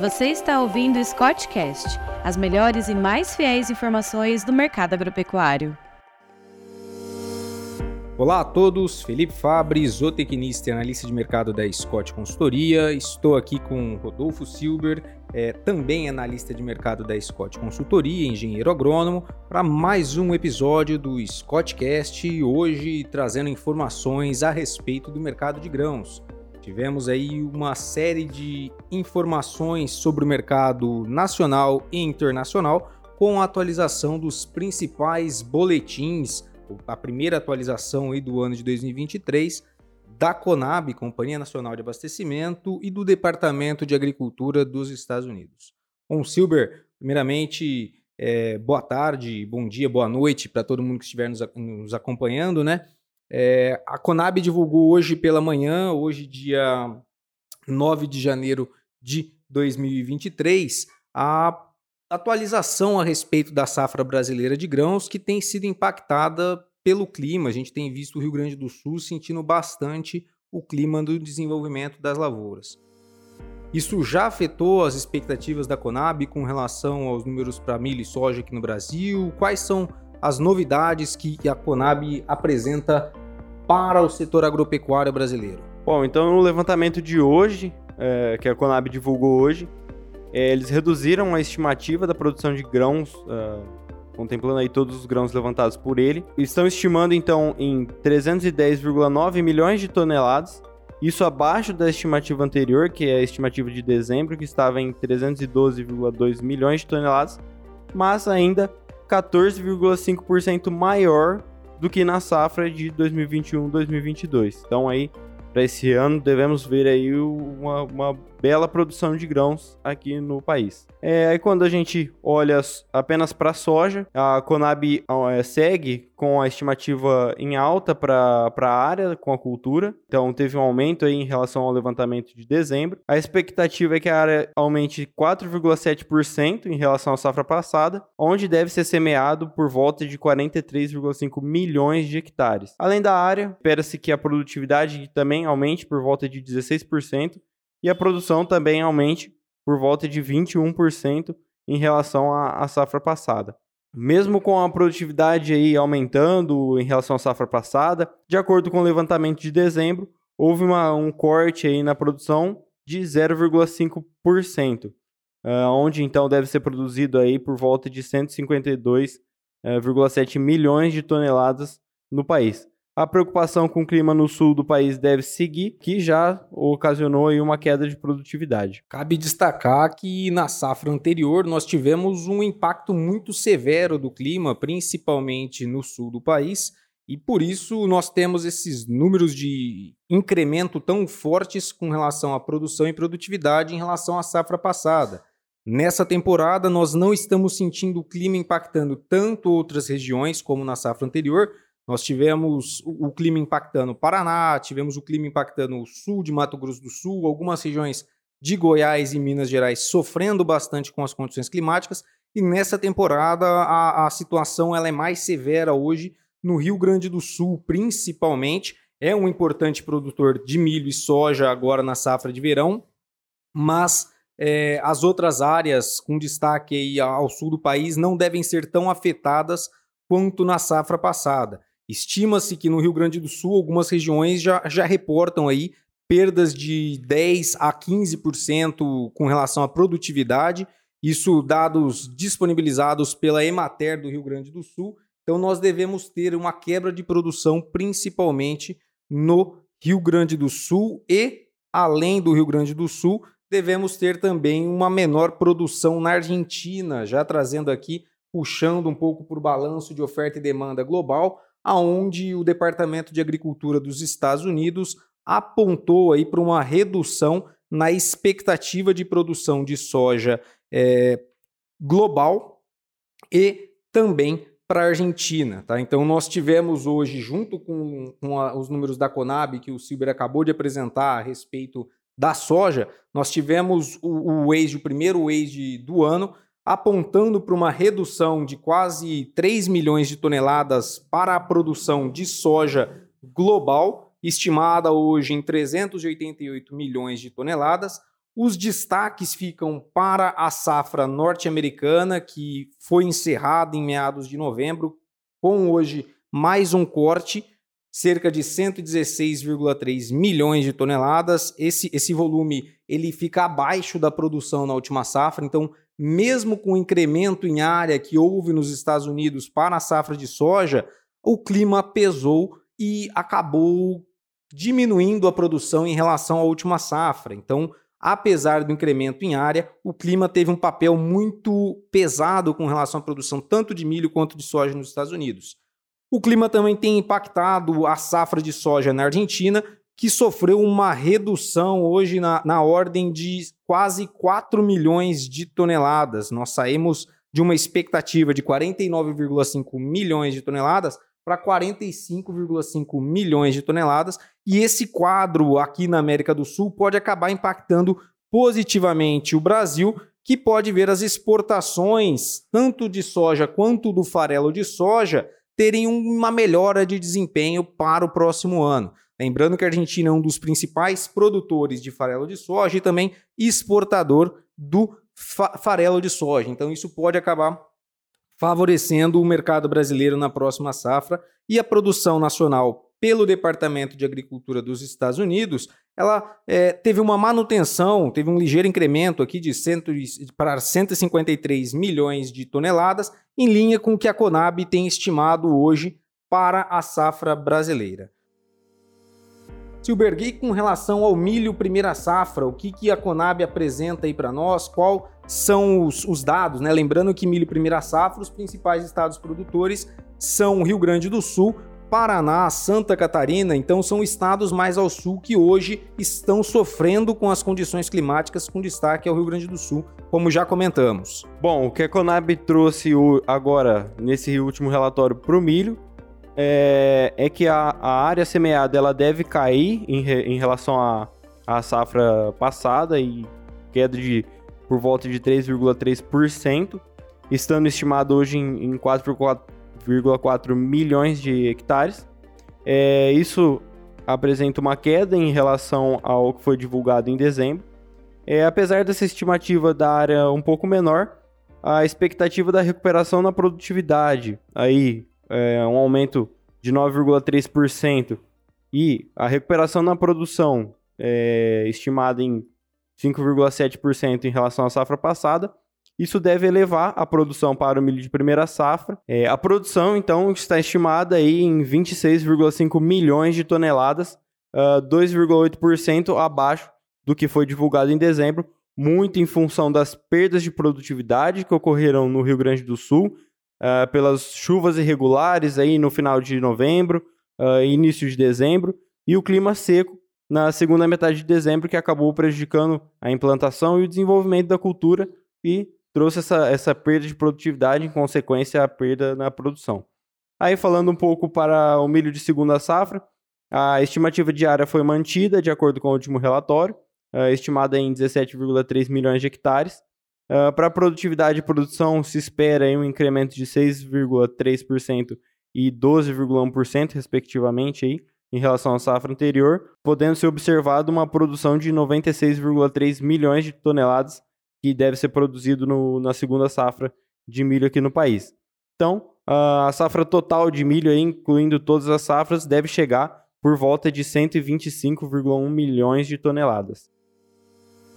Você está ouvindo o Scottcast, as melhores e mais fiéis informações do mercado agropecuário. Olá a todos, Felipe Fabre, zootecnista e analista de mercado da Scott Consultoria. Estou aqui com Rodolfo Silber, é, também analista de mercado da Scott Consultoria, engenheiro agrônomo, para mais um episódio do Scottcast, hoje trazendo informações a respeito do mercado de grãos. Tivemos aí uma série de informações sobre o mercado nacional e internacional com a atualização dos principais boletins a primeira atualização aí do ano de 2023 da Conab, Companhia Nacional de Abastecimento, e do Departamento de Agricultura dos Estados Unidos. Bom, Silber, primeiramente, é, boa tarde, bom dia, boa noite para todo mundo que estiver nos, nos acompanhando, né? É, a Conab divulgou hoje pela manhã, hoje dia 9 de janeiro de 2023, a atualização a respeito da safra brasileira de grãos que tem sido impactada pelo clima. A gente tem visto o Rio Grande do Sul sentindo bastante o clima do desenvolvimento das lavouras. Isso já afetou as expectativas da Conab com relação aos números para milho e soja aqui no Brasil? Quais são as novidades que a Conab apresenta para o setor agropecuário brasileiro? Bom, então no levantamento de hoje, é, que a Conab divulgou hoje, é, eles reduziram a estimativa da produção de grãos, uh, contemplando aí todos os grãos levantados por ele. Estão estimando então em 310,9 milhões de toneladas, isso abaixo da estimativa anterior, que é a estimativa de dezembro, que estava em 312,2 milhões de toneladas, mas ainda 14,5% maior do que na safra de 2021-2022. Então aí para esse ano devemos ver aí uma, uma bela produção de grãos aqui no país. É, aí quando a gente olha apenas para a soja, a Conab é, segue com a estimativa em alta para a área com a cultura, então teve um aumento aí em relação ao levantamento de dezembro. A expectativa é que a área aumente 4,7% em relação à safra passada, onde deve ser semeado por volta de 43,5 milhões de hectares. Além da área, espera-se que a produtividade também aumente por volta de 16%, e a produção também aumente por volta de 21% em relação à, à safra passada. Mesmo com a produtividade aí aumentando em relação à safra passada, de acordo com o levantamento de dezembro, houve uma, um corte aí na produção de 0,5%, uh, onde então deve ser produzido aí por volta de 152,7 milhões de toneladas no país. A preocupação com o clima no sul do país deve seguir, que já ocasionou uma queda de produtividade. Cabe destacar que na safra anterior nós tivemos um impacto muito severo do clima, principalmente no sul do país, e por isso nós temos esses números de incremento tão fortes com relação à produção e produtividade em relação à safra passada. Nessa temporada, nós não estamos sentindo o clima impactando tanto outras regiões como na safra anterior, nós tivemos o, clima impactando o Paraná, tivemos o clima impactando o sul de Mato Grosso do Sul, algumas regiões de Goiás e Minas Gerais sofrendo bastante com as condições climáticas. E nessa temporada a, a situação ela é mais severa hoje no Rio Grande do Sul, principalmente. É um importante produtor de milho e soja agora na safra de verão, mas é, as outras áreas com destaque ao sul do país não devem ser tão afetadas quanto na safra passada. Estima-se que no Rio Grande do Sul algumas regiões já, já reportam aí perdas de 10 a 15% com relação à produtividade. Isso dados disponibilizados pela Emater do Rio Grande do Sul. Então nós devemos ter uma quebra de produção principalmente no Rio Grande do Sul e além do Rio Grande do Sul, devemos ter também uma menor produção na Argentina, já trazendo aqui puxando um pouco para o balanço de oferta e demanda global aonde o Departamento de Agricultura dos Estados Unidos apontou aí para uma redução na expectativa de produção de soja é, global e também para a Argentina. Tá? Então, nós tivemos hoje, junto com, com a, os números da Conab, que o Silber acabou de apresentar a respeito da soja, nós tivemos o, o wage, o primeiro wage do ano, apontando para uma redução de quase 3 milhões de toneladas para a produção de soja global, estimada hoje em 388 milhões de toneladas. Os destaques ficam para a safra norte-americana, que foi encerrada em meados de novembro, com hoje mais um corte, cerca de 116,3 milhões de toneladas. Esse, esse volume ele fica abaixo da produção na última safra, então mesmo com o incremento em área que houve nos Estados Unidos para a safra de soja, o clima pesou e acabou diminuindo a produção em relação à última safra. Então, apesar do incremento em área, o clima teve um papel muito pesado com relação à produção tanto de milho quanto de soja nos Estados Unidos. O clima também tem impactado a safra de soja na Argentina, que sofreu uma redução hoje na, na ordem de quase 4 milhões de toneladas. Nós saímos de uma expectativa de 49,5 milhões de toneladas para 45,5 milhões de toneladas. E esse quadro aqui na América do Sul pode acabar impactando positivamente o Brasil, que pode ver as exportações, tanto de soja quanto do farelo de soja, terem uma melhora de desempenho para o próximo ano. Lembrando que a Argentina é um dos principais produtores de farelo de soja e também exportador do fa farelo de soja. Então, isso pode acabar favorecendo o mercado brasileiro na próxima safra e a produção nacional pelo Departamento de Agricultura dos Estados Unidos, ela é, teve uma manutenção, teve um ligeiro incremento aqui de para 153 milhões de toneladas, em linha com o que a Conab tem estimado hoje para a safra brasileira. Silberg, com relação ao milho primeira safra, o que, que a Conab apresenta aí para nós? Qual são os, os dados? Né? Lembrando que milho primeira safra, os principais estados produtores são Rio Grande do Sul, Paraná, Santa Catarina, então são estados mais ao sul que hoje estão sofrendo com as condições climáticas, com destaque ao Rio Grande do Sul, como já comentamos. Bom, o que a Conab trouxe agora nesse último relatório para o milho é, é que a, a, área semeada ela deve cair em, re, em relação à, à safra passada e queda de por volta de 3,3%, estando estimado hoje em, em 4,4 milhões de hectares. É, isso apresenta uma queda em relação ao que foi divulgado em dezembro. É, apesar dessa estimativa da área um pouco menor, a expectativa da recuperação na produtividade, aí é, um aumento de 9,3%, e a recuperação na produção, é, estimada em 5,7% em relação à safra passada, isso deve elevar a produção para o milho de primeira safra. É, a produção, então, está estimada aí em 26,5 milhões de toneladas, uh, ah, 2,8% abaixo do que foi divulgado em dezembro, muito em função das perdas de produtividade que ocorreram no Rio Grande do Sul, uh, pelas chuvas irregulares aí no final de novembro, uh, início de dezembro, e o clima seco na segunda metade de dezembro, que acabou prejudicando a implantação e o desenvolvimento da cultura e trouxe essa, essa perda de produtividade, em consequência, a perda na produção. Aí, falando um pouco para o milho de segunda safra, a estimativa diária foi mantida, de acordo com o último relatório, uh, estimada em 17,3 milhões de hectares. Uh, para a produtividade e produção, se espera um incremento de 6,3% e 12,1%, respectivamente, aí, em relação à safra anterior, podendo ser observado uma produção de 96,3 milhões de toneladas que deve ser produzido no, na segunda safra de milho aqui no país. Então, a safra total de milho, aí, incluindo todas as safras, deve chegar por volta de 125,1 milhões de toneladas.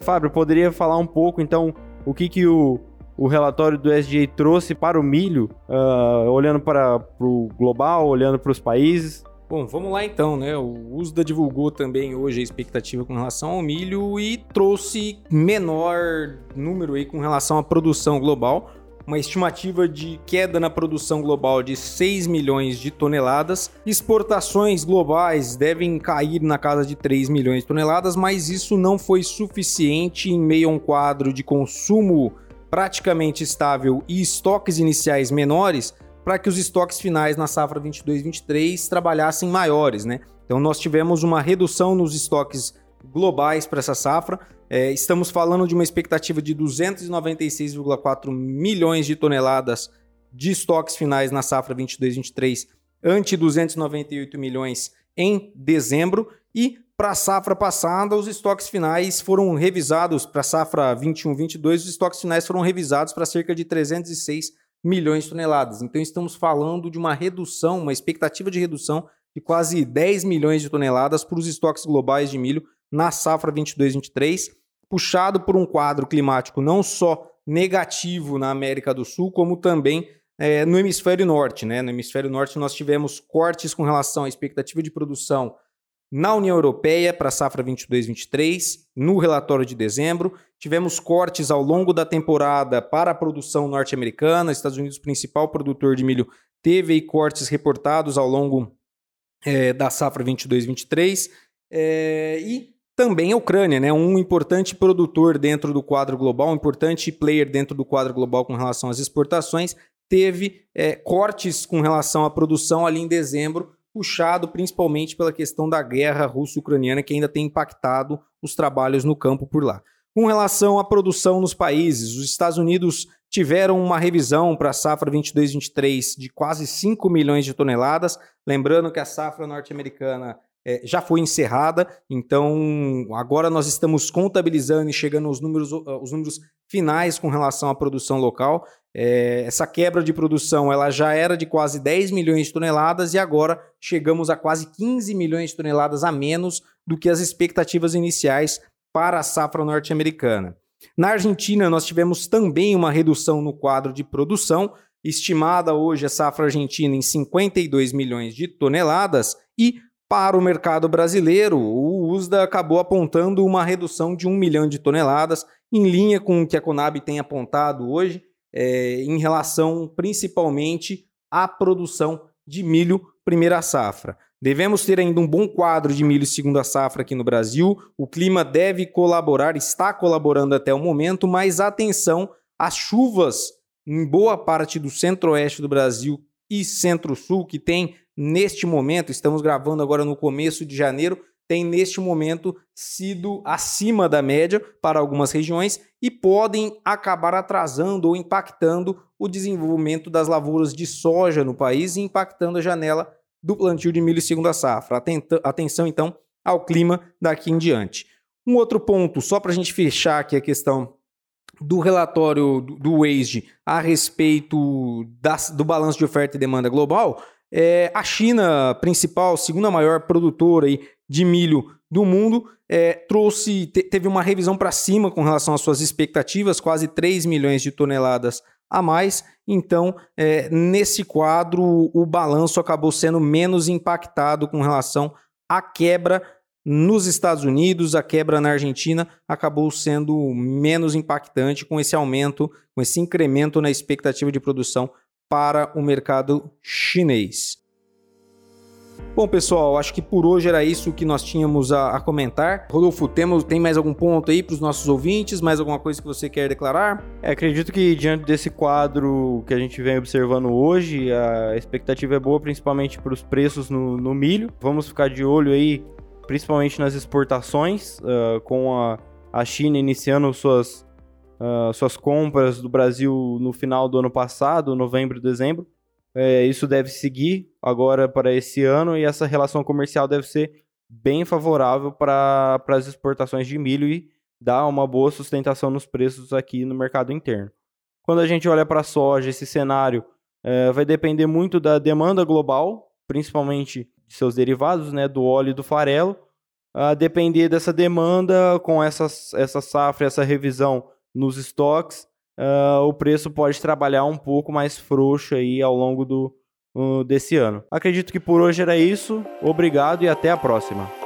Fábio, poderia falar um pouco, então, o que, que o, o relatório do SGA trouxe para o milho, uh, olhando para o global, olhando para os países? Bom, vamos lá então, né? O USDA divulgou também hoje a expectativa com relação ao milho e trouxe menor número aí com relação à produção global, uma estimativa de queda na produção global de 6 milhões de toneladas. Exportações globais devem cair na casa de 3 milhões de toneladas, mas isso não foi suficiente em meio a um quadro de consumo praticamente estável e estoques iniciais menores para que os estoques finais na safra 22-23 trabalhassem maiores, né? Então nós tivemos uma redução nos estoques globais para essa safra. É, estamos falando de uma expectativa de 296,4 milhões de toneladas de estoques finais na safra 22-23, ante 298 milhões em dezembro. E para a safra passada, os estoques finais foram revisados para a safra 21-22, os estoques finais foram revisados para cerca de 306 milhões de toneladas. Então estamos falando de uma redução, uma expectativa de redução de quase 10 milhões de toneladas para os estoques globais de milho na safra 22-23, puxado por um quadro climático não só negativo na América do Sul, como também é, no hemisfério norte. Né? No hemisfério norte nós tivemos cortes com relação à expectativa de produção na União Europeia para a safra 22-23, no relatório de dezembro, tivemos cortes ao longo da temporada para a produção norte-americana. Estados Unidos, principal produtor de milho, teve cortes reportados ao longo é, da safra 22-23. É, e também a Ucrânia, né, um importante produtor dentro do quadro global, um importante player dentro do quadro global com relação às exportações, teve é, cortes com relação à produção ali em dezembro puxado principalmente pela questão da guerra russo-ucraniana que ainda tem impactado os trabalhos no campo por lá. Com relação à produção nos países, os Estados Unidos tiveram uma revisão para a safra 22-23 de quase 5 milhões de toneladas. Lembrando que a safra norte-americana é, já foi encerrada, então agora nós estamos contabilizando e chegando aos números, aos números finais com relação à produção local. É, essa quebra de produção ela já era de quase 10 milhões de toneladas e agora chegamos a quase 15 milhões de toneladas a menos do que as expectativas iniciais para a safra norte-americana. Na Argentina, nós tivemos também uma redução no quadro de produção, estimada hoje a safra argentina em 52 milhões de toneladas, e para o mercado brasileiro, o USDA acabou apontando uma redução de 1 milhão de toneladas, em linha com o que a Conab tem apontado hoje, é, em relação principalmente à produção de milho primeira safra. Devemos ter ainda um bom quadro de milho segunda safra aqui no Brasil. O clima deve colaborar, está colaborando até o momento, mas atenção, as chuvas em boa parte do centro-oeste do Brasil e centro-sul, que tem neste momento, estamos gravando agora no começo de janeiro, tem neste momento sido acima da média para algumas regiões e podem acabar atrasando ou impactando o desenvolvimento das lavouras de soja no país e impactando a janela do plantio de milho segunda safra. Atenção então ao clima daqui em diante. Um outro ponto, só para a gente fechar aqui a questão do relatório do WASDE a respeito das, do balanço de oferta e demanda global, é, a China, principal, segunda maior produtora aí de milho do mundo, é, trouxe, te, teve uma revisão para cima com relação às suas expectativas, quase 3 milhões de toneladas a mais. Então, é, nesse quadro, o balanço acabou sendo menos impactado com relação à quebra nos Estados Unidos, a quebra na Argentina acabou sendo menos impactante com esse aumento, com esse incremento na expectativa de produção para o mercado chinês. Bom, pessoal, acho que por hoje era isso que nós tínhamos a, a comentar. Rodolfo, temos, tem mais algum ponto aí para os nossos ouvintes? Mais alguma coisa que você quer declarar? É, acredito que diante desse quadro que a gente vem observando hoje, a expectativa é boa, principalmente para os preços no, no, milho. Vamos ficar de olho aí, principalmente nas exportações, uh, com a, a China iniciando suas uh, suas compras do Brasil no final do ano passado, novembro, dezembro. É, isso deve seguir agora para esse ano e essa relação comercial deve ser bem favorável para as exportações de milho e dar uma boa sustentação nos preços aqui no mercado interno. Quando a gente olha para a soja, esse cenário é, vai depender muito da demanda global, principalmente de seus derivados, né, do óleo e do farelo. A depender dessa demanda, com essa, essa safra, essa revisão nos estoques, uh, o preço pode trabalhar um pouco mais frouxo aí ao longo do, uh, desse ano. Acredito que por hoje era isso. Obrigado e até a próxima.